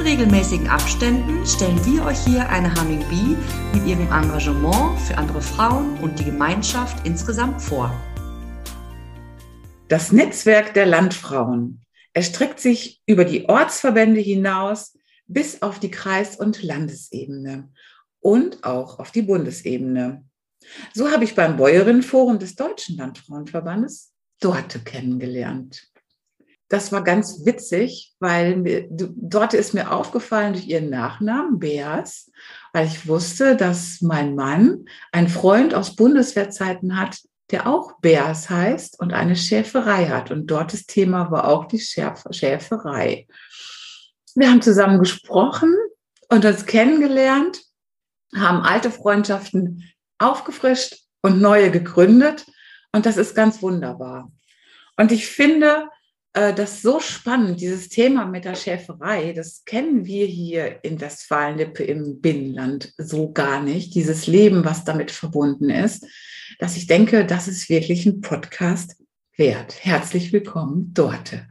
In regelmäßigen Abständen stellen wir euch hier eine Humming Bee mit ihrem Engagement für andere Frauen und die Gemeinschaft insgesamt vor. Das Netzwerk der Landfrauen erstreckt sich über die Ortsverbände hinaus bis auf die Kreis- und Landesebene und auch auf die Bundesebene. So habe ich beim Bäuerinnenforum des Deutschen Landfrauenverbandes Dorte kennengelernt das war ganz witzig, weil mir, dort ist mir aufgefallen durch ihren Nachnamen, Beas, weil ich wusste, dass mein Mann einen Freund aus Bundeswehrzeiten hat, der auch Beas heißt und eine Schäferei hat. Und dort das Thema war auch die Schäf Schäferei. Wir haben zusammen gesprochen und uns kennengelernt, haben alte Freundschaften aufgefrischt und neue gegründet. Und das ist ganz wunderbar. Und ich finde, äh, das ist so spannend, dieses Thema mit der Schäferei. Das kennen wir hier in Westfalen-Lippe im Binnenland so gar nicht. Dieses Leben, was damit verbunden ist, dass ich denke, das ist wirklich ein Podcast wert. Herzlich willkommen, Dorte.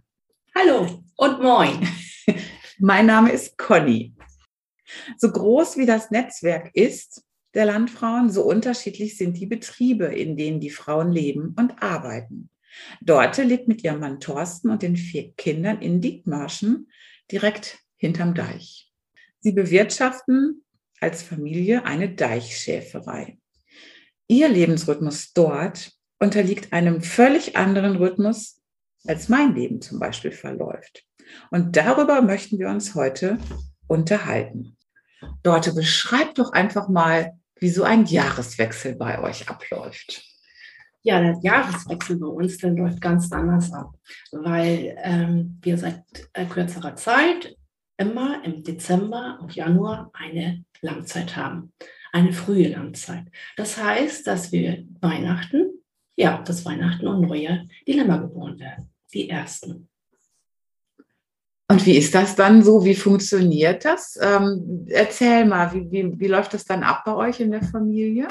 Hallo und moin. mein Name ist Conny. So groß wie das Netzwerk ist der Landfrauen, so unterschiedlich sind die Betriebe, in denen die Frauen leben und arbeiten. Dorte lebt mit ihrem Mann Thorsten und den vier Kindern in Dietmarschen direkt hinterm Deich. Sie bewirtschaften als Familie eine Deichschäferei. Ihr Lebensrhythmus dort unterliegt einem völlig anderen Rhythmus, als mein Leben zum Beispiel verläuft. Und darüber möchten wir uns heute unterhalten. Dorte, beschreibt doch einfach mal, wie so ein Jahreswechsel bei euch abläuft. Ja, der Jahreswechsel bei uns, der läuft ganz anders ab, weil ähm, wir seit äh, kürzerer Zeit immer im Dezember und Januar eine Langzeit haben, eine frühe Langzeit. Das heißt, dass wir Weihnachten, ja, das Weihnachten und Neujahr die Lämmer geboren werden, die ersten. Und wie ist das dann so? Wie funktioniert das? Ähm, erzähl mal, wie, wie, wie läuft das dann ab bei euch in der Familie?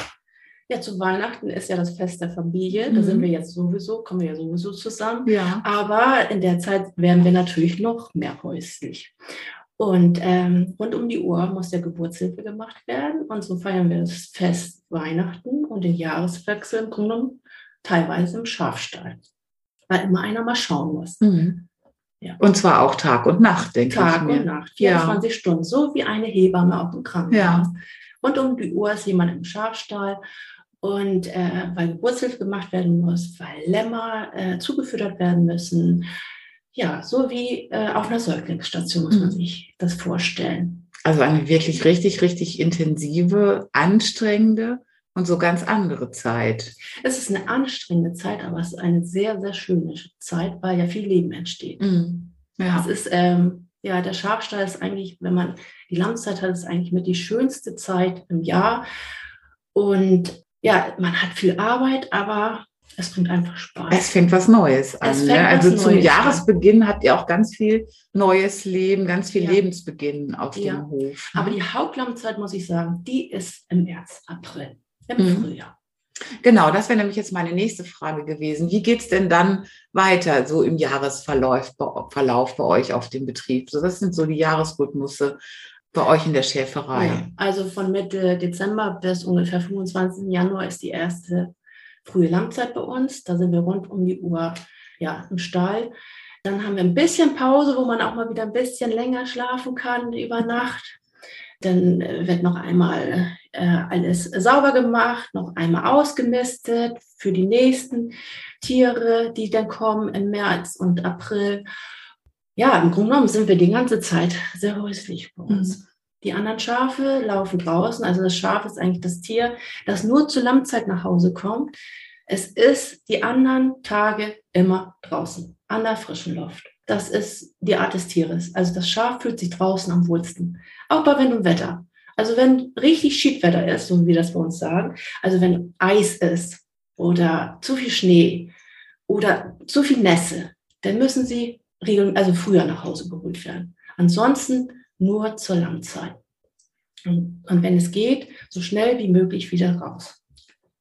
Ja, zu Weihnachten ist ja das Fest der Familie. Da sind mhm. wir jetzt sowieso, kommen wir ja sowieso zusammen. Ja. Aber in der Zeit werden wir natürlich noch mehr häuslich. Und ähm, rund um die Uhr muss der Geburtshilfe gemacht werden. Und so feiern wir das Fest Weihnachten und den Jahreswechsel im Grunde teilweise im Schafstall. Weil immer einer mal schauen muss. Mhm. Ja. Und zwar auch Tag und Nacht, denke Tag ich. Tag und Nacht, 24 ja. Stunden, so wie eine Hebamme auf dem Krankenhaus. Ja. Rund um die Uhr ist jemand im Schafstall und äh, weil Geburtshilfe gemacht werden muss, weil Lämmer äh, zugefüttert werden müssen. Ja, so wie äh, auf einer Säuglingsstation muss man mhm. sich das vorstellen. Also eine wirklich richtig, richtig intensive, anstrengende und so ganz andere Zeit. Es ist eine anstrengende Zeit, aber es ist eine sehr, sehr schöne Zeit, weil ja viel Leben entsteht. Mhm. Ja. Es ist, ähm, ja, der Schafstall ist eigentlich, wenn man die Lammzeit hat, ist eigentlich mit die schönste Zeit im Jahr. Und ja, man hat viel Arbeit, aber es bringt einfach Spaß. Es fängt was Neues an. Ne? Also zum Neues Jahresbeginn an. habt ihr auch ganz viel neues Leben, ganz viel ja. Lebensbeginn auf ja. dem Hof. Ne? Aber die Hauptlammzeit, muss ich sagen, die ist im März, April, im mhm. Frühjahr. Genau, das wäre nämlich jetzt meine nächste Frage gewesen. Wie geht es denn dann weiter, so im Jahresverlauf Verlauf bei euch auf dem Betrieb? So, das sind so die Jahresrhythmusse bei euch in der Schäferei? Ja, also von Mitte Dezember bis ungefähr 25. Januar ist die erste frühe Lammzeit bei uns. Da sind wir rund um die Uhr ja, im Stall. Dann haben wir ein bisschen Pause, wo man auch mal wieder ein bisschen länger schlafen kann über Nacht. Dann äh, wird noch einmal äh, alles sauber gemacht, noch einmal ausgemistet für die nächsten Tiere, die dann kommen im März und April ja, im Grunde genommen sind wir die ganze Zeit sehr häuslich bei uns. Mhm. Die anderen Schafe laufen draußen. Also das Schaf ist eigentlich das Tier, das nur zur Lammzeit nach Hause kommt. Es ist die anderen Tage immer draußen, an der frischen Luft. Das ist die Art des Tieres. Also das Schaf fühlt sich draußen am wohlsten. Auch bei Wind und Wetter. Also wenn richtig Schiedwetter ist, so wie wir das bei uns sagen, also wenn Eis ist oder zu viel Schnee oder zu viel Nässe, dann müssen sie also früher nach Hause geholt werden. Ansonsten nur zur Langzeit. Und, und wenn es geht, so schnell wie möglich wieder raus.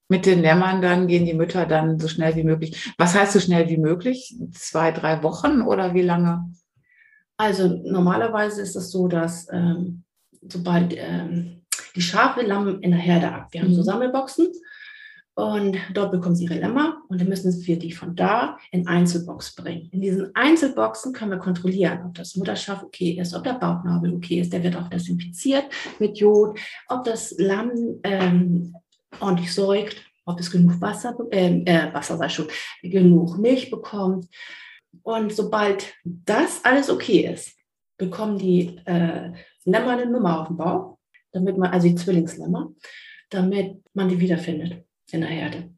Mit den Lämmern dann gehen die Mütter dann so schnell wie möglich. Was heißt so schnell wie möglich? Zwei, drei Wochen oder wie lange? Also normalerweise ist es so, dass ähm, sobald ähm, die Schafe lammen in der Herde ab. Wir haben so mhm. Sammelboxen und dort bekommen sie ihre Lämmer und dann müssen wir die von da in Einzelbox bringen. In diesen Einzelboxen können wir kontrollieren, ob das Mutterschaf okay ist, ob der Bauchnabel okay ist. Der wird auch desinfiziert mit Jod, ob das Lamm ähm, ordentlich säugt, ob es genug Wasser, äh, äh, Wasser sei schon, genug Milch bekommt. Und sobald das alles okay ist, bekommen die äh, Lämmer eine Nummer auf dem Bauch, damit man, also die Zwillingslämmer, damit man die wiederfindet in der Herde.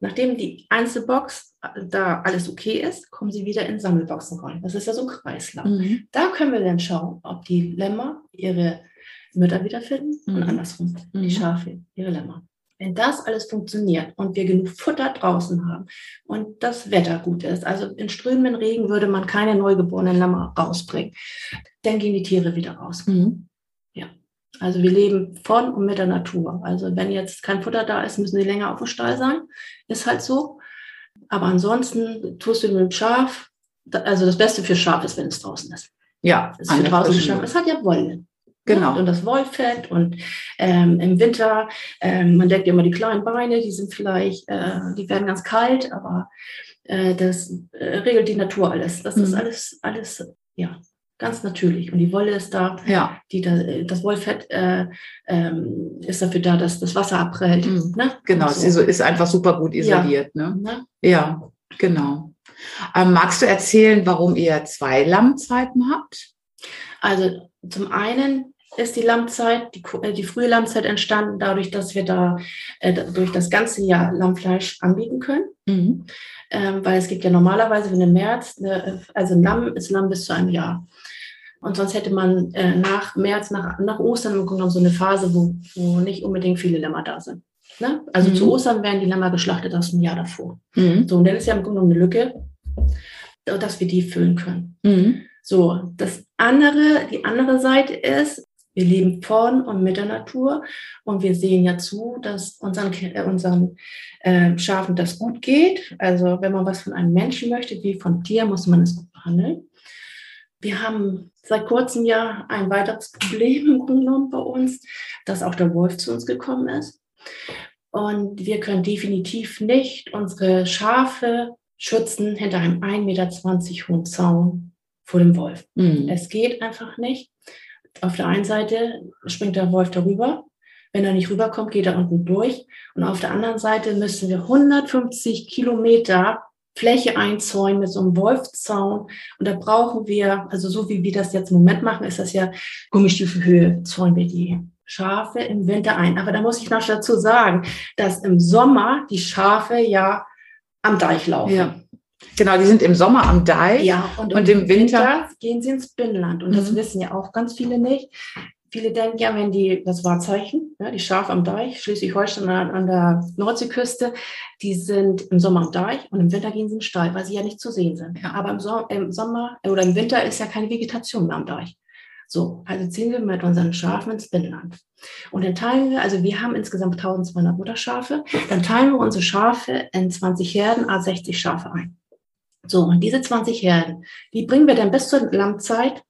Nachdem die Einzelbox äh, da alles okay ist, kommen sie wieder in Sammelboxen rein. Das ist ja so ein Kreislauf. Mhm. Da können wir dann schauen, ob die Lämmer ihre Mütter wiederfinden mhm. und andersrum mhm. die Schafe ihre Lämmer. Wenn das alles funktioniert und wir genug Futter draußen haben und das Wetter gut ist, also in strömenden Regen würde man keine neugeborenen Lämmer rausbringen, dann gehen die Tiere wieder raus. Mhm. Also wir leben von und mit der Natur. Also wenn jetzt kein Futter da ist, müssen sie länger auf dem Stall sein. Ist halt so. Aber ansonsten tust du mit dem Schaf, also das Beste für Schaf ist, wenn es draußen ist. Ja, es ist für draußen Schaf. Es hat ja Wolle. Genau. Und das Wollfett und ähm, im Winter, ähm, man denkt immer die kleinen Beine, die sind vielleicht, äh, die werden ganz kalt, aber äh, das äh, regelt die Natur alles. Das mhm. ist alles, alles, ja, ganz natürlich. Und die Wolle ist da, ja. die da, das Wollfett äh, ähm, ist dafür da, dass das Wasser abprellt. Mhm. Ne? Genau, so. es ist einfach super gut isoliert. Ja, ne? ne? ja genau. Ähm, magst du erzählen, warum ihr zwei Lammzeiten habt? Also zum einen ist die Lammzeit, die, äh, die frühe Lammzeit entstanden dadurch, dass wir da äh, durch das ganze Jahr Lammfleisch anbieten können. Mhm. Ähm, weil es gibt ja normalerweise, wenn im März, eine, also ein Lamm ist Lamm bis zu einem Jahr. Und sonst hätte man äh, nach März, nach, nach Ostern im Grunde genommen so eine Phase, wo, wo nicht unbedingt viele Lämmer da sind. Ne? Also mhm. zu Ostern werden die Lämmer geschlachtet aus dem Jahr davor. Mhm. So, und dann ist ja im Grunde genommen eine Lücke, dass wir die füllen können. Mhm. So, das andere, die andere Seite ist, wir leben von und mit der Natur und wir sehen ja zu, dass unseren, äh, unseren äh, Schafen das gut geht. Also wenn man was von einem Menschen möchte, wie von Tier, muss man es gut behandeln. Wir haben seit kurzem ja ein weiteres Problem im Grunde genommen bei uns, dass auch der Wolf zu uns gekommen ist. Und wir können definitiv nicht unsere Schafe schützen hinter einem 1,20 Meter hohen Zaun vor dem Wolf. Mhm. Es geht einfach nicht auf der einen Seite springt der Wolf darüber. Wenn er nicht rüberkommt, geht er unten durch. Und auf der anderen Seite müssen wir 150 Kilometer Fläche einzäunen mit so einem Wolfzaun. Und da brauchen wir, also so wie wir das jetzt im Moment machen, ist das ja Gummistiefelhöhe, zäunen wir die Schafe im Winter ein. Aber da muss ich noch dazu sagen, dass im Sommer die Schafe ja am Deich laufen. Ja. Genau, die sind im Sommer am Deich. Ja, und, und im, Winter, Winter, gehen sie ins Binnenland. Und das mhm. wissen ja auch ganz viele nicht. Viele denken ja, wenn die, das Wahrzeichen, ja, die Schafe am Deich, Schleswig-Holstein an, an der Nordseeküste, die sind im Sommer am Deich und im Winter gehen sie in den Stall, weil sie ja nicht zu sehen sind. Ja. Aber im, so im Sommer oder im Winter ist ja keine Vegetation mehr am Deich. So, also ziehen wir mit unseren Schafen ins Binnenland. Und dann teilen wir, also wir haben insgesamt 1200 Mutterschafe, dann teilen wir unsere Schafe in 20 Herden, a 60 Schafe ein. So, und diese 20 Herden, die bringen wir dann bis zur Lammzeit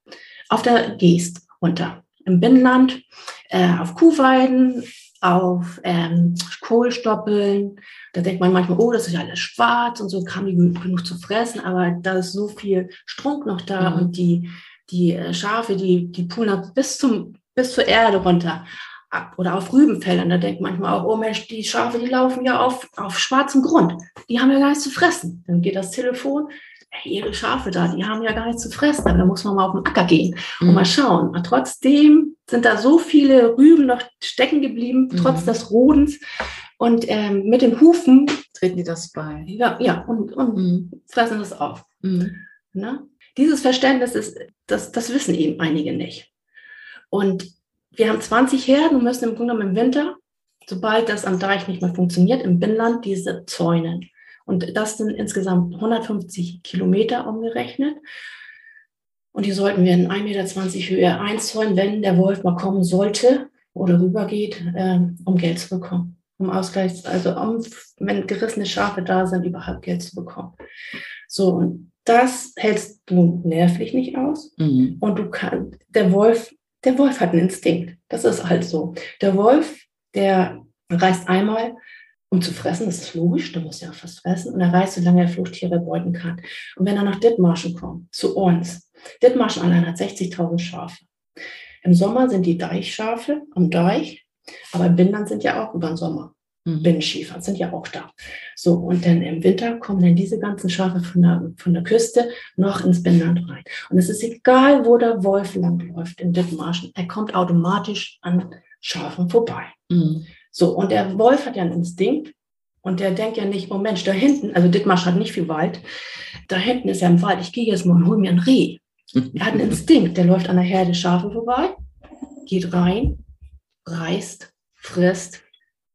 auf der Geest runter. Im Binnenland, äh, auf Kuhweiden, auf ähm, Kohlstoppeln. Da denkt man manchmal, oh, das ist ja alles schwarz und so kam die genug zu fressen, aber da ist so viel Strunk noch da mhm. und die, die äh, Schafe, die, die poolen bis, zum, bis zur Erde runter ab oder auf Rübenfeldern. Da denkt manchmal auch, oh Mensch, die Schafe, die laufen ja auf, auf schwarzem Grund. Die haben ja gar nichts zu fressen. Dann geht das Telefon, hey, ihre Schafe da, die haben ja gar nichts zu fressen. Da muss man mal auf den Acker gehen und mhm. mal schauen. Und trotzdem sind da so viele Rüben noch stecken geblieben, mhm. trotz des Rodens. Und ähm, mit den Hufen treten die das bei. Ja, ja und, und mhm. fressen das auf. Mhm. Ne? Dieses Verständnis ist, das, das wissen eben einige nicht. Und wir haben 20 Herden und müssen im Grunde genommen im Winter, sobald das am Deich nicht mehr funktioniert, im Binnenland diese Zäunen. Und das sind insgesamt 150 Kilometer umgerechnet. Und die sollten wir in 1,20 Meter Höhe einzäunen, wenn der Wolf mal kommen sollte oder rübergeht, äh, um Geld zu bekommen. Um Ausgleich, also um, wenn gerissene Schafe da sind, überhaupt Geld zu bekommen. So, und das hältst du nervlich nicht aus. Mhm. Und du kannst, der Wolf, der Wolf hat einen Instinkt. Das ist halt so. Der Wolf, der reißt einmal, um zu fressen, das ist logisch, der muss ja auch was fressen. Und er reißt, solange er Fluchttiere beuten kann. Und wenn er nach Dithmarschen kommt, zu uns, Dithmarschen allein hat 60.000 Schafe. Im Sommer sind die Deichschafe am Deich, aber Binnenland sind ja auch über den Sommer. Mhm. Binnenschiefer sind ja auch da. So, und dann im Winter kommen dann diese ganzen Schafe von der, von der Küste noch ins Binnenland rein. Und es ist egal, wo der Wolf langläuft in Dithmarschen, er kommt automatisch an Schafen vorbei. Mhm. So, und der Wolf hat ja einen Instinkt und der denkt ja nicht, oh Mensch, da hinten, also Dithmarsch hat nicht viel Wald, da hinten ist ja ein Wald, ich gehe jetzt mal und hole mir ein Reh. Er hat einen Instinkt, der läuft an der Herde Schafe vorbei, geht rein, reißt, frisst.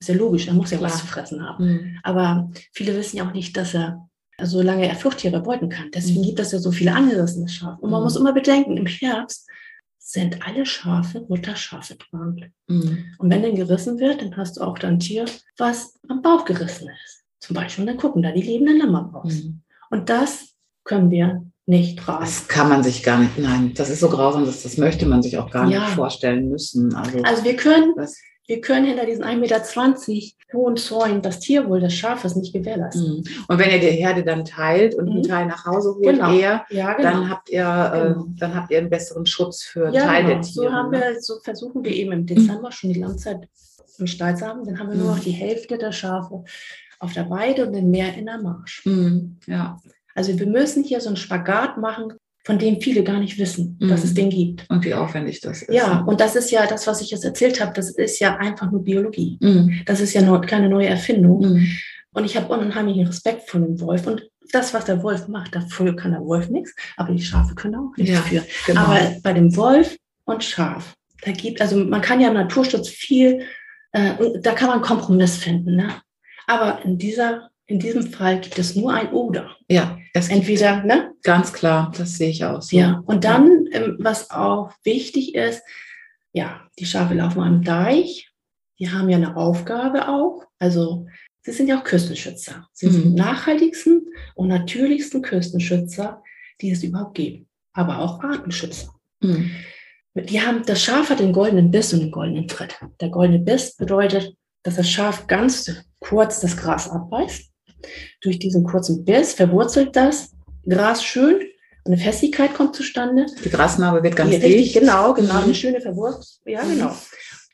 Ist ja logisch, er muss ja Klar. was zu fressen haben. Mhm. Aber viele wissen ja auch nicht, dass er, solange er Fluchttiere beuten kann. Deswegen mhm. gibt es ja so viele angerissene Schafe. Und man mhm. muss immer bedenken, im Herbst sind alle Schafe Mutterschafe dran. Mhm. Und wenn dann gerissen wird, dann hast du auch dann ein Tier, was am Bauch gerissen ist. Zum Beispiel, dann gucken da die lebenden Lämmer raus. Mhm. Und das können wir nicht tragen. Das kann man sich gar nicht, nein, das ist so grausam, das, das möchte man sich auch gar ja. nicht vorstellen müssen. Also, also wir können, das, wir können hinter diesen 1,20 Meter hohen Zäunen das Tierwohl des Schafes nicht gewährleisten. Mhm. Und wenn ihr die Herde dann teilt und einen mhm. Teil nach Hause holt, genau. eher, ja, genau. dann, habt ihr, äh, genau. dann habt ihr einen besseren Schutz für ja, Teil genau. der Tiere. So, haben ne? wir, so versuchen wir eben im Dezember schon die Langzeit im Stall zu haben. Dann haben wir nur noch mhm. die Hälfte der Schafe auf der Weide und dann mehr in der Marsch. Mhm. Ja. Also wir müssen hier so einen Spagat machen, von dem viele gar nicht wissen, mhm. dass es den gibt. Und wie aufwendig das ist. Ja, und das ist ja das, was ich jetzt erzählt habe, das ist ja einfach nur Biologie. Mhm. Das ist ja noch keine neue Erfindung. Mhm. Und ich habe unheimlichen Respekt vor dem Wolf. Und das, was der Wolf macht, dafür kann der Wolf nichts, aber die Schafe können auch nichts ja, dafür. Genau. Aber bei dem Wolf und Schaf, da gibt, also man kann ja im Naturschutz viel, äh, da kann man Kompromiss finden. Ne? Aber in dieser in diesem Fall gibt es nur ein Oder. Ja, es entweder, ne? Ganz klar, das sehe ich auch so. Ja, und dann, ähm, was auch wichtig ist, ja, die Schafe laufen am Deich, die haben ja eine Aufgabe auch. Also, sie sind ja auch Küstenschützer. Sie mhm. sind die nachhaltigsten und natürlichsten Küstenschützer, die es überhaupt gibt. Aber auch Artenschützer. Mhm. Die haben, das Schaf hat den goldenen Biss und den goldenen Tritt. Der goldene Biss bedeutet, dass das Schaf ganz kurz das Gras abbeißt durch diesen kurzen Biss verwurzelt das Gras schön eine Festigkeit kommt zustande. Die Grasnarbe wird ganz dicht. Richtig, genau, genau, mhm. eine schöne Verwurzelung. Ja, mhm. genau.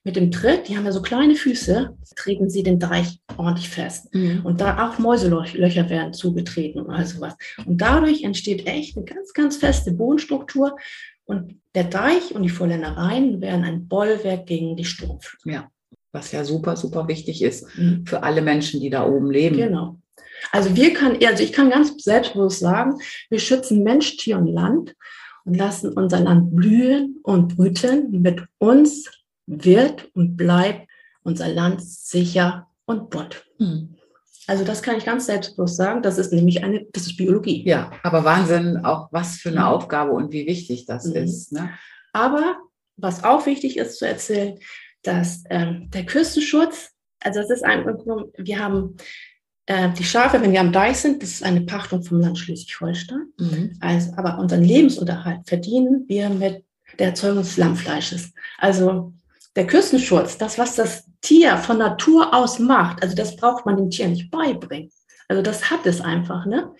Mit dem Tritt, die haben ja so kleine Füße, treten sie den Deich ordentlich fest. Mhm. Und da auch Mäuselöcher werden zugetreten oder sowas. Und dadurch entsteht echt eine ganz, ganz feste Bodenstruktur. Und der Deich und die Vorländereien werden ein Bollwerk gegen die Sturmflut. Ja, was ja super, super wichtig ist mhm. für alle Menschen, die da oben leben. Genau. Also wir können, also ich kann ganz selbstbewusst sagen, wir schützen Mensch, Tier und Land und lassen unser Land blühen und brüten. Mit uns wird und bleibt unser Land sicher und bunt. Hm. Also das kann ich ganz selbstbewusst sagen. Das ist nämlich eine, das ist Biologie. Ja, aber Wahnsinn, auch was für eine mhm. Aufgabe und wie wichtig das mhm. ist. Ne? Aber was auch wichtig ist zu erzählen, dass ähm, der Küstenschutz, also das ist ein, wir haben äh, die Schafe, wenn wir am Deich sind, das ist eine Pachtung vom Land Schleswig-Holstein. Mhm. Also, aber unseren Lebensunterhalt verdienen wir mit der Erzeugung des Lammfleisches. Also der Küstenschutz, das, was das Tier von Natur aus macht, also das braucht man dem Tier nicht beibringen. Also das hat es einfach, ne?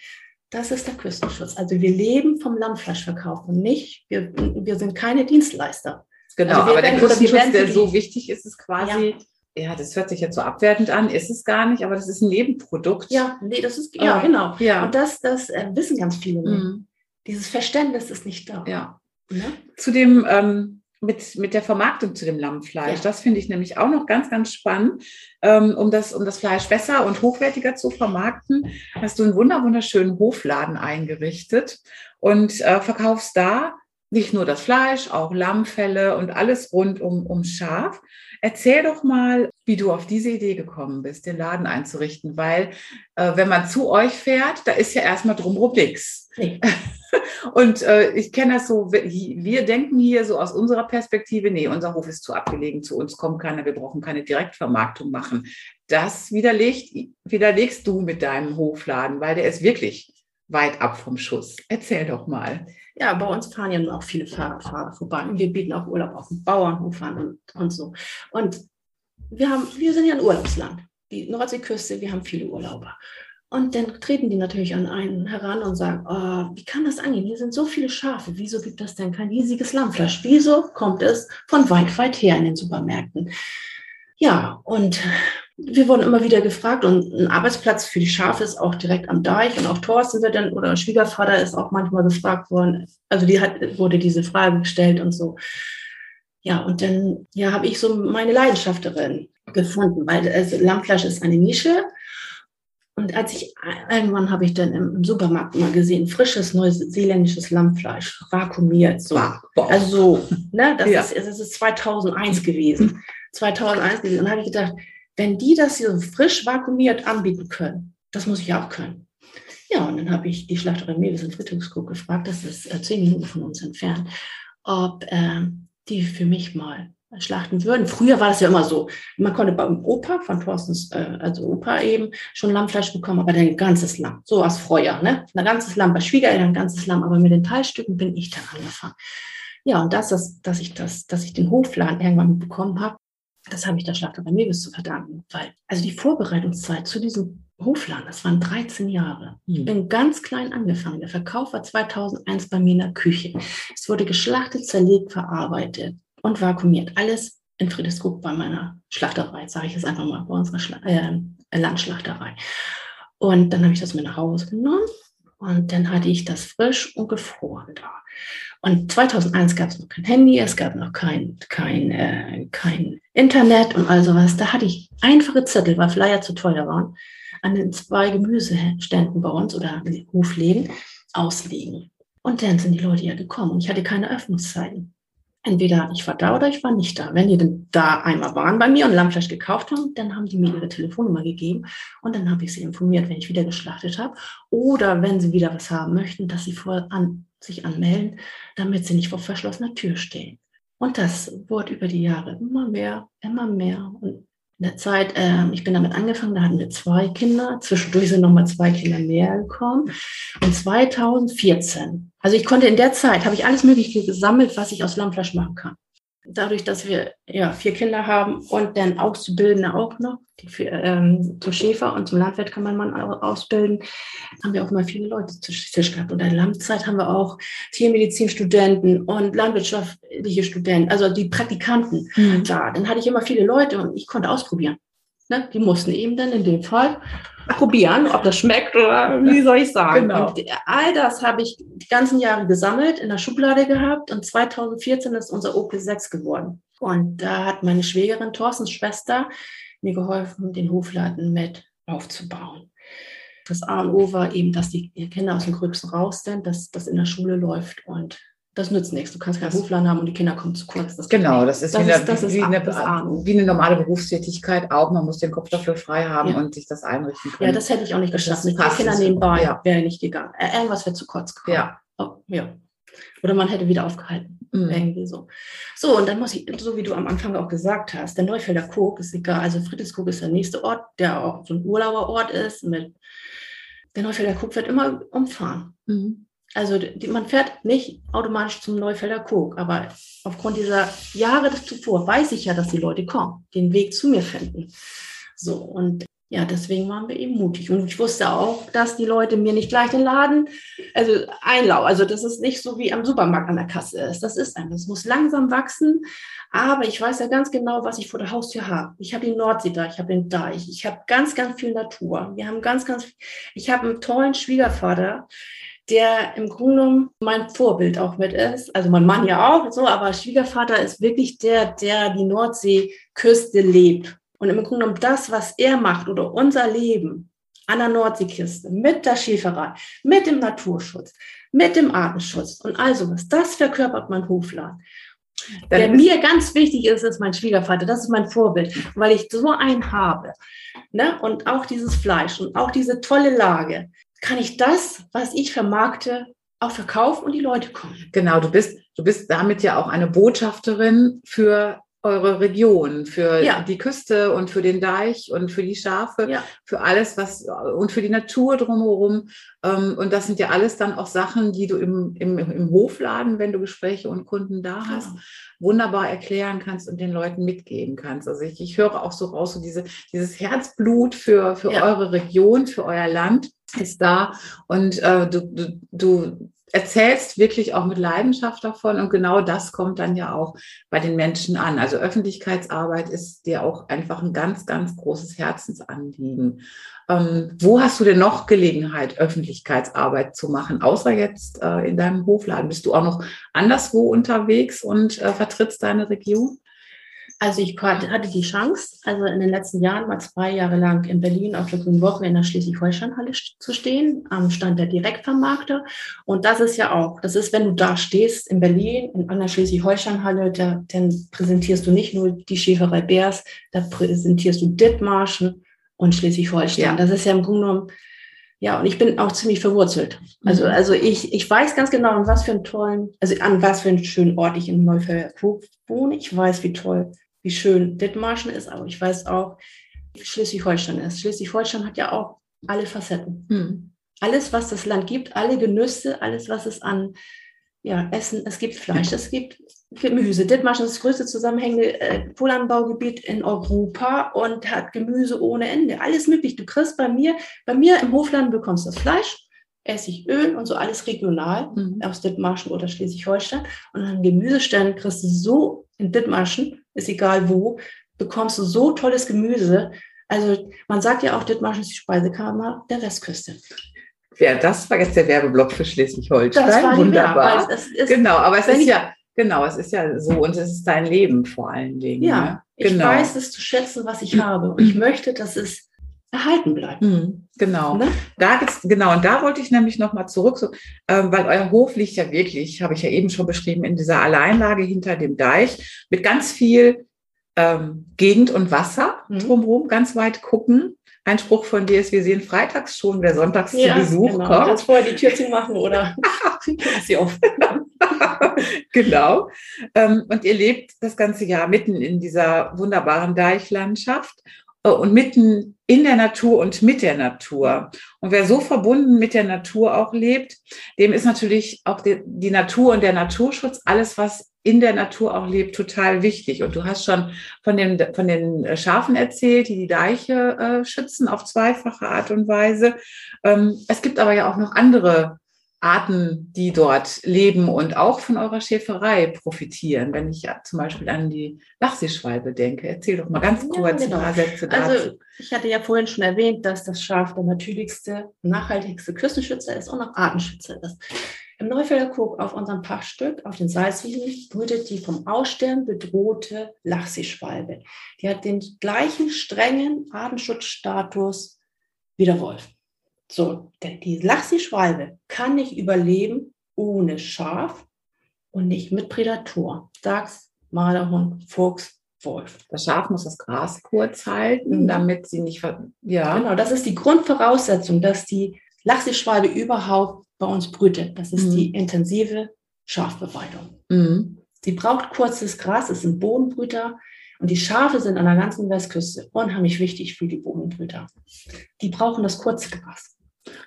Das ist der Küstenschutz. Also wir leben vom Lammfleischverkauf und nicht, wir, wir sind keine Dienstleister. Genau, also aber der Küstenschutz, der so wichtig ist, ist quasi ja ja, das hört sich jetzt so abwertend an, ist es gar nicht, aber das ist ein Nebenprodukt. Ja, nee, das ist, ja, äh, genau. Ja. Und das, das äh, wissen ganz viele. Mhm. Dieses Verständnis ist nicht da. Ja. ja? Zu dem, ähm, mit, mit der Vermarktung zu dem Lammfleisch, ja. das finde ich nämlich auch noch ganz, ganz spannend, ähm, um, das, um das Fleisch besser und hochwertiger zu vermarkten, hast du einen wunder, wunderschönen Hofladen eingerichtet und äh, verkaufst da nicht nur das Fleisch, auch Lammfelle und alles rund um, um Schaf. Erzähl doch mal, wie du auf diese Idee gekommen bist, den Laden einzurichten, weil äh, wenn man zu euch fährt, da ist ja erstmal drumherum nichts. Nee. Und äh, ich kenne das so, wir denken hier so aus unserer Perspektive, nee, unser Hof ist zu abgelegen, zu uns kommt keiner, wir brauchen keine Direktvermarktung machen. Das widerlegt, widerlegst du mit deinem Hofladen, weil der ist wirklich weit ab vom Schuss. Erzähl doch mal. Ja, bei uns fahren ja nur auch viele Fahrradfahrer vorbei und wir bieten auch Urlaub auf dem Bauernhof an und, und so. Und wir, haben, wir sind ja ein Urlaubsland, die Nordseeküste, wir haben viele Urlauber. Und dann treten die natürlich an einen heran und sagen, oh, wie kann das angehen? Hier sind so viele Schafe. Wieso gibt es denn kein riesiges Lammfleisch? Wieso kommt es von weit, weit her in den Supermärkten? Ja, und wir wurden immer wieder gefragt und ein Arbeitsplatz für die Schafe ist auch direkt am Deich und auch Thorsten wird dann oder Schwiegervater ist auch manchmal gefragt worden. Also die hat, wurde diese Frage gestellt und so. Ja, und dann ja, habe ich so meine Leidenschaft darin gefunden, weil also Lammfleisch ist eine Nische. Und als ich irgendwann habe ich dann im Supermarkt mal gesehen, frisches neuseeländisches Lammfleisch, vakuumiert. So. Wow. Also, ne, das, ja. ist, das ist 2001 gewesen. 2001 gewesen. Und da habe ich gedacht, wenn die das hier so frisch vakuumiert anbieten können, das muss ich auch können. Ja, und dann habe ich die Schlachterei Mewis in Friedrichskoog gefragt, das ist äh, zehn Minuten von uns entfernt, ob äh, die für mich mal schlachten würden. Früher war das ja immer so. Man konnte beim Opa von Thorstens, äh, also Opa eben, schon Lammfleisch bekommen, aber dann ein ganzes Lamm. So aus Feuer, ne? Ein ganzes Lamm, bei Schwiegereltern ein ganzes Lamm, aber mit den Teilstücken bin ich dann angefangen. Ja, und das, dass, dass ich das, dass ich den Hofladen irgendwann bekommen habe, das habe ich der Schlachterei Mewis zu verdanken, weil also die Vorbereitungszeit zu diesem Hofladen, das waren 13 Jahre. Ich hm. bin ganz klein angefangen. Der Verkauf war 2001 bei mir in der Küche. Es wurde geschlachtet, zerlegt, verarbeitet und vakuumiert. Alles in Friedrichskoog bei meiner Schlachterei, sage ich jetzt einfach mal, bei unserer Schla äh, Landschlachterei. Und dann habe ich das mit nach Hause genommen und dann hatte ich das frisch und gefroren da. Und 2001 gab es noch kein Handy, es gab noch kein, kein, äh, kein Internet und all sowas. Da hatte ich einfache Zettel, weil Flyer zu teuer waren, an den zwei Gemüseständen bei uns oder Hofläden auslegen. Und dann sind die Leute ja gekommen und ich hatte keine Öffnungszeiten. Entweder ich war da oder ich war nicht da. Wenn die denn da einmal waren bei mir und Lammfleisch gekauft haben, dann haben die mir ihre Telefonnummer gegeben und dann habe ich sie informiert, wenn ich wieder geschlachtet habe. Oder wenn sie wieder was haben möchten, dass sie vorher an, sich anmelden, damit sie nicht vor verschlossener Tür stehen. Und das wurde über die Jahre immer mehr, immer mehr. Und in der Zeit, äh, ich bin damit angefangen, da hatten wir zwei Kinder. Zwischendurch sind nochmal zwei Kinder mehr gekommen. Und 2014, also ich konnte in der Zeit, habe ich alles Mögliche gesammelt, was ich aus Lammfleisch machen kann dadurch, dass wir ja vier Kinder haben und dann Auszubildende auch noch, die für, ähm, zum Schäfer und zum Landwirt kann man mal ausbilden, haben wir auch mal viele Leute zu Tisch gehabt. Und in der Landzeit haben wir auch Tiermedizinstudenten und landwirtschaftliche Studenten, also die Praktikanten mhm. da. Dann hatte ich immer viele Leute und ich konnte ausprobieren. Ne? Die mussten eben dann in dem Fall probieren, ob das schmeckt oder wie soll ich sagen. Genau. Und all das habe ich die ganzen Jahre gesammelt, in der Schublade gehabt und 2014 ist unser OP6 geworden. Und da hat meine Schwägerin, Thorstens Schwester, mir geholfen, den Hofladen mit aufzubauen. Das A und O war eben, dass die Kinder aus dem Gröbsten raus sind, dass das in der Schule läuft und das nützt nichts. Du kannst keinen Hofladen haben und die Kinder kommen zu kurz. Das genau, das ist, das wie, ist, eine, wie, eine, wie, eine, normale Berufstätigkeit auch. Man muss den Kopf dafür frei haben ja. und sich das einrichten können. Ja, das hätte ich auch nicht geschafft. Mit den Kindern nebenbei ja. wäre nicht gegangen. Äh, irgendwas wäre zu kurz gekommen. Ja. Oh, ja. Oder man hätte wieder aufgehalten. Mhm. Irgendwie so. So, und dann muss ich, so wie du am Anfang auch gesagt hast, der Neufelder Kog ist egal. Also Friedrichskoog ist der nächste Ort, der auch so ein Urlauberort ist. Mit, der Neufelder Kog wird immer umfahren. Mhm. Also die, man fährt nicht automatisch zum Neufelder Kog, aber aufgrund dieser Jahre zuvor weiß ich ja, dass die Leute kommen, den Weg zu mir finden. So, und ja, deswegen waren wir eben mutig. Und ich wusste auch, dass die Leute mir nicht gleich den Laden, also einlau, also das ist nicht so wie am Supermarkt an der Kasse ist. Das ist ein, das muss langsam wachsen. Aber ich weiß ja ganz genau, was ich vor der Haustür habe. Ich habe die Nordsee da, ich habe den Deich, ich habe ganz, ganz viel Natur. Wir haben ganz, ganz, ich habe einen tollen Schwiegervater, der im Grunde genommen mein Vorbild auch mit ist. Also mein Mann ja auch so, aber Schwiegervater ist wirklich der, der die Nordseeküste lebt. Und im Grunde genommen das, was er macht oder unser Leben an der Nordseeküste mit der Schäferei, mit dem Naturschutz, mit dem Artenschutz und also was. Das verkörpert mein Hofladen. Dann Der mir ganz wichtig ist, ist mein Schwiegervater. Das ist mein Vorbild, weil ich so einen habe. Ne? Und auch dieses Fleisch und auch diese tolle Lage. Kann ich das, was ich vermarkte, auch verkaufen und die Leute kommen? Genau, du bist, du bist damit ja auch eine Botschafterin für eure Region, für Ja. die Küste und für den Deich und für die Schafe, Ja. für alles, was und für die Natur drumherum. Ähm, Und das sind ja alles dann auch Sachen, die du im, im, im Hofladen, wenn du Gespräche und Kunden da hast, wunderbar erklären kannst und den Leuten mitgeben kannst. Also ich, ich höre auch so raus, so diese, dieses Herzblut für, für Ja. eure Region, für euer Land ist da. Und äh, du, du, du erzählst wirklich auch mit Leidenschaft davon und genau das kommt dann ja auch bei den Menschen an. Also Öffentlichkeitsarbeit ist dir auch einfach ein ganz, ganz großes Herzensanliegen. Ähm, wo hast du denn noch Gelegenheit, Öffentlichkeitsarbeit zu machen, außer jetzt äh, in deinem Hofladen? Bist du auch noch anderswo unterwegs und äh, vertrittst deine Region? Also ich hatte die Chance, also in den letzten Jahren mal zwei Jahre lang in Berlin auf der Grünen Woche in der Schleswig-Holstein-Halle st- zu stehen, am Stand der Direktvermarkter. Und das ist ja auch, das ist, wenn du da stehst in Berlin, in einer Schleswig-Holstein-Halle, da, dann präsentierst du nicht nur die Schäferei Bärs, da präsentierst du Dithmarschen und Schleswig-Holstein. Ja. Das ist ja im Grunde genommen, ja, und ich bin auch ziemlich verwurzelt. Also, Mhm. also ich, ich weiß ganz genau, an was für einen tollen, also an was für einen schönen Ort ich in Neufelder wohne. Ich weiß, wie toll, wie schön Dithmarschen ist, aber ich weiß auch, wie Schleswig-Holstein ist. Schleswig-Holstein hat ja auch alle Facetten. Hm. Alles, was das Land gibt, alle Genüsse, alles, was es an ja, Essen, es gibt Fleisch, es gibt Gemüse. Dithmarschen ist das größte zusammenhängende äh, Polanbaugebiet in Europa und hat Gemüse ohne Ende. Alles möglich. Du kriegst bei mir, bei mir im Hofladen bekommst du das Fleisch, Essig, Öl und so alles regional Mhm. aus Dithmarschen oder Schleswig-Holstein. Und an Gemüseständen kriegst du so in Dithmarschen, ist egal wo, bekommst du so tolles Gemüse. Also man sagt ja auch, Dithmarschen ist die Speisekammer der Westküste. Ja, das war jetzt der Werbeblock für Schleswig-Holstein. Wunderbar. Weil es ist, Genau, aber es ist ich- ja, genau, es ist ja so und es ist dein Leben vor allen Dingen. Ja, ne? ich genau. weiß es zu schätzen, was ich habe. Und ich möchte, dass es erhalten bleibt. Hm, genau. Ne? Da geht's, genau, und da wollte ich nämlich nochmal zurück, so, ähm, weil euer Hof liegt ja wirklich, habe ich ja eben schon beschrieben, in dieser Alleinlage hinter dem Deich mit ganz viel ähm, Gegend und Wasser Mhm. drumherum, ganz weit gucken. Ein Spruch von dir ist, wir sehen freitags schon, wer sonntags zu Besuch genau. kommt. Jetzt vorher die Tür zu machen oder lass sie auf. genau. Ähm, und ihr lebt das ganze Jahr mitten in dieser wunderbaren Deichlandschaft äh, und mitten in der Natur und mit der Natur. Und wer so verbunden mit der Natur auch lebt, dem ist natürlich auch die, die Natur und der Naturschutz, alles, was in der Natur auch lebt, total wichtig. Und du hast schon von den, von den Schafen erzählt, die die Deiche äh, schützen auf zweifache Art und Weise. Ähm, es gibt aber ja auch noch andere Arten, die dort leben und auch von eurer Schäferei profitieren. Wenn ich ja zum Beispiel an die Lachseeschwalbe denke. Erzähl doch mal ganz Ja, kurz genau. ein paar Sätze dazu. Also ich hatte ja vorhin schon erwähnt, dass das Schaf der natürlichste, nachhaltigste Küstenschützer ist und auch Artenschützer ist. Im Neufelder Kuck auf unserem Pachtstück, auf den Salzwiesen, brütet die vom Aussterben bedrohte Lachseeschwalbe. Die hat den gleichen strengen Artenschutzstatus wie der Wolf. So, die Lachseeschwalbe kann nicht überleben ohne Schaf und nicht mit Prädator. Dachs, Marderhund, Fuchs, Wolf. Das Schaf muss das Gras kurz halten, Mhm. damit sie nicht, ver ja, Genau, das ist die Grundvoraussetzung, dass die Lachseeschwalbe überhaupt bei uns brütet. Das ist Mhm. die intensive Schafbeweidung. Mhm. Sie braucht kurzes Gras, ist ein Bodenbrüter. Und die Schafe sind an der ganzen Westküste unheimlich wichtig für die Bodenbrüter. Die brauchen das kurze Gras.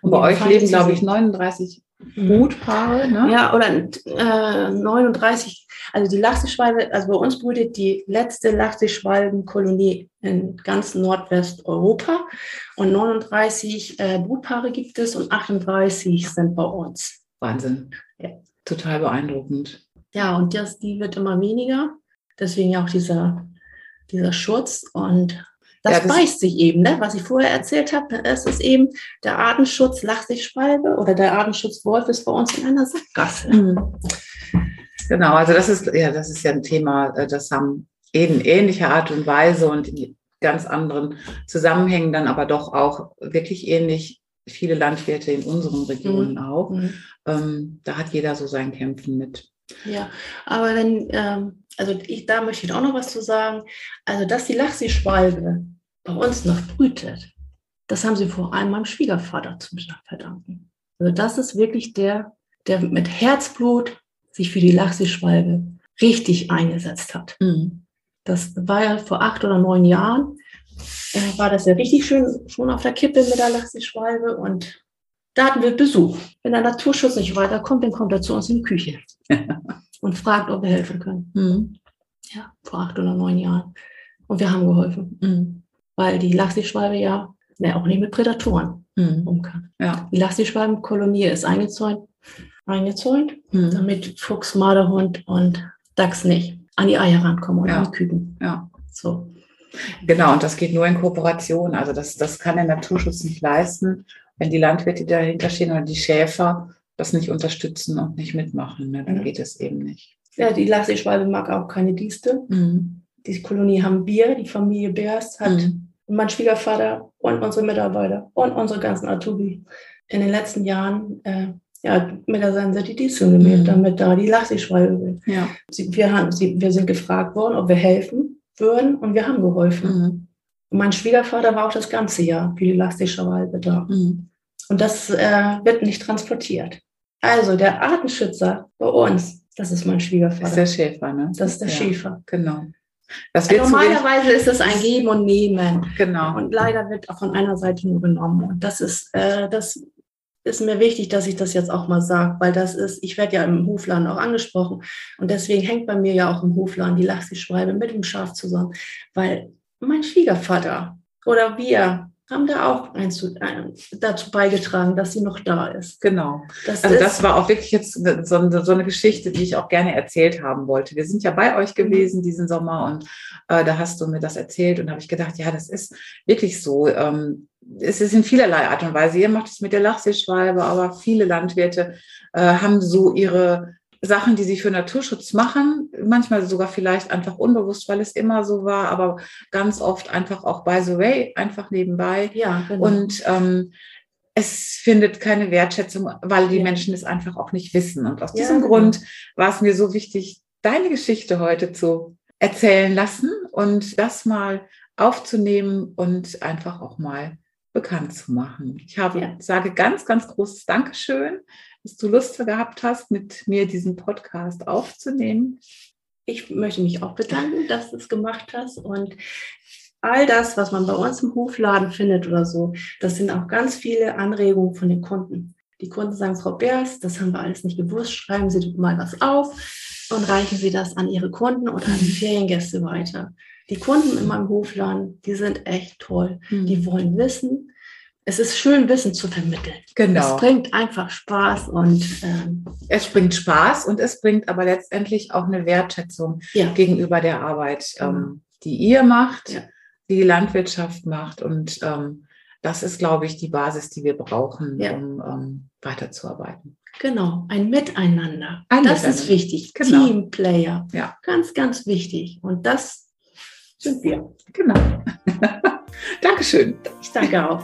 Und bei euch leben, glaube ich, sich. 39 Mhm. Brutpaare, ne? Ja, oder äh, 39, also die Lachseeschwalbe, also bei uns brütet die letzte Lachseeschwalbenkolonie in ganz Nordwesteuropa und 39 äh, Brutpaare gibt es und 38 sind bei uns. Wahnsinn. Ja. Total beeindruckend. Ja, und das, die wird immer weniger, deswegen ja auch dieser, dieser Schutz und das, Ja, das- beißt sich eben, ne? was ich vorher erzählt habe. Es ist eben der Artenschutz Lachseeschwalbe oder der Artenschutz Wolf ist bei uns in einer Sackgasse. Mhm. Genau, also das ist ja, das ist ja ein Thema, äh, das haben in ähnlicher Art und Weise und in ganz anderen Zusammenhängen dann aber doch auch wirklich ähnlich viele Landwirte in unseren Regionen Mhm. auch. Mhm. Ähm, da hat jeder so sein Kämpfen mit. Ja, aber wenn, ähm, also ich, da möchte ich auch noch was zu sagen. Also, dass die Lachsi-Schwalbe bei uns noch brütet, das haben sie vor allem meinem Schwiegervater zu verdanken. Also, das ist wirklich der, der mit Herzblut sich für die Lachsi-Schwalbe richtig eingesetzt hat. Mhm. Das war ja vor acht oder neun Jahren, äh, war das ja richtig schön schon auf der Kippe mit der Lachsi-Schwalbe und da hatten wir Besuch. Wenn der Naturschutz nicht weiterkommt, dann kommt er zu uns in die Küche und fragt, ob wir helfen können. Mhm. Ja, vor acht oder neun Jahren. Und wir haben geholfen, Mhm. weil die Lachsi-Schwalbe ja ne, auch nicht mit Prädatoren Mhm. um kann. Ja. Die Lachsi-Schwalbenkolonie ist eingezäunt, eingezäunt, Mhm. damit Fuchs, Marderhund und Dachs nicht an die Eier rankommen und Ja. an die Küken. Ja. So. Genau, und das geht nur in Kooperation. Also das, das kann der Naturschutz nicht leisten, wenn die Landwirte, dahinter stehen oder die Schäfer das nicht unterstützen und nicht mitmachen. Ne? Dann Mhm. geht es eben nicht. Ja, die Lachsi-Schwalbe mag auch keine Dieste. Mhm. Die Kolonie haben wir, die Familie Beers hat Mhm. mein Schwiegervater und unsere Mitarbeiter und unsere ganzen Azubi in den letzten Jahren äh, ja, mit der Sense die Disteln gemäht, Mhm. damit da die Lachsi-Schwalbe will. Ja. Sie, wir, haben, sie, wir sind gefragt worden, ob wir helfen würden und wir haben geholfen. Mhm. Und mein Schwiegervater war auch das ganze Jahr für die Lachsi-Schwalbe da. Mhm. Und das äh, wird nicht transportiert. Also der Artenschützer bei uns, das ist mein Das ist Schwiegervater. der Schäfer, ne? Das ist der ja, Schäfer. Genau. Wenig, Normalerweise ist es ein Geben und Nehmen. genau. Und leider wird auch von einer Seite nur genommen. Und das ist, äh, das ist mir wichtig, dass ich das jetzt auch mal sage, weil das ist, ich werde ja im Hofladen auch angesprochen. Und deswegen hängt bei mir ja auch im Hofladen die Lachsi-Schwalbe mit dem Schaf zusammen. Weil mein Schwiegervater oder wir haben da auch zu, äh, dazu beigetragen, dass sie noch da ist. Genau. Das Also ist, das war auch wirklich jetzt so eine, so eine Geschichte, die ich auch gerne erzählt haben wollte. Wir sind ja bei euch gewesen diesen Sommer und äh, da hast du mir das erzählt und da habe ich gedacht, ja, das ist wirklich so. Ähm, es ist in vielerlei Art und Weise. Ihr macht es mit der Lachseeschwalbe, aber viele Landwirte äh, haben so ihre Sachen, die sie für Naturschutz machen, manchmal sogar vielleicht einfach unbewusst, weil es immer so war, aber ganz oft einfach auch by the way, einfach nebenbei. ja, genau. Und ähm, es findet keine Wertschätzung, weil die Ja. Menschen es einfach auch nicht wissen. Und aus Ja, diesem genau. Grund war es mir so wichtig, deine Geschichte heute zu erzählen lassen und das mal aufzunehmen und einfach auch mal bekannt zu machen. Ich habe, Ja. sage ganz, ganz großes Dankeschön, dass du Lust gehabt hast, mit mir diesen Podcast aufzunehmen. ich möchte mich auch bedanken, dass du es gemacht hast. Und all das, was man bei uns im Hofladen findet oder so, das sind auch ganz viele Anregungen von den Kunden. Die Kunden sagen, Frau Beers, das haben wir alles nicht gewusst, schreiben Sie mal was auf und reichen Sie das an Ihre Kunden oder an die Feriengäste weiter. Die Kunden in meinem Hofladen, die sind echt toll. Die wollen wissen. Es ist schön, Wissen zu vermitteln. genau. Es bringt einfach Spaß und ähm, Es bringt Spaß und es bringt aber letztendlich auch eine Wertschätzung ja, gegenüber der Arbeit, Genau. ähm, die ihr macht, Ja. die die Landwirtschaft macht. Und ähm, das ist, glaube ich, die Basis, die wir brauchen, Ja. um ähm, weiterzuarbeiten. Genau, ein Miteinander. Ein das Miteinander. ist wichtig. Genau. Teamplayer. Ja. Ganz, ganz wichtig. Und das sind wir. Genau. Dankeschön. Ich danke auch.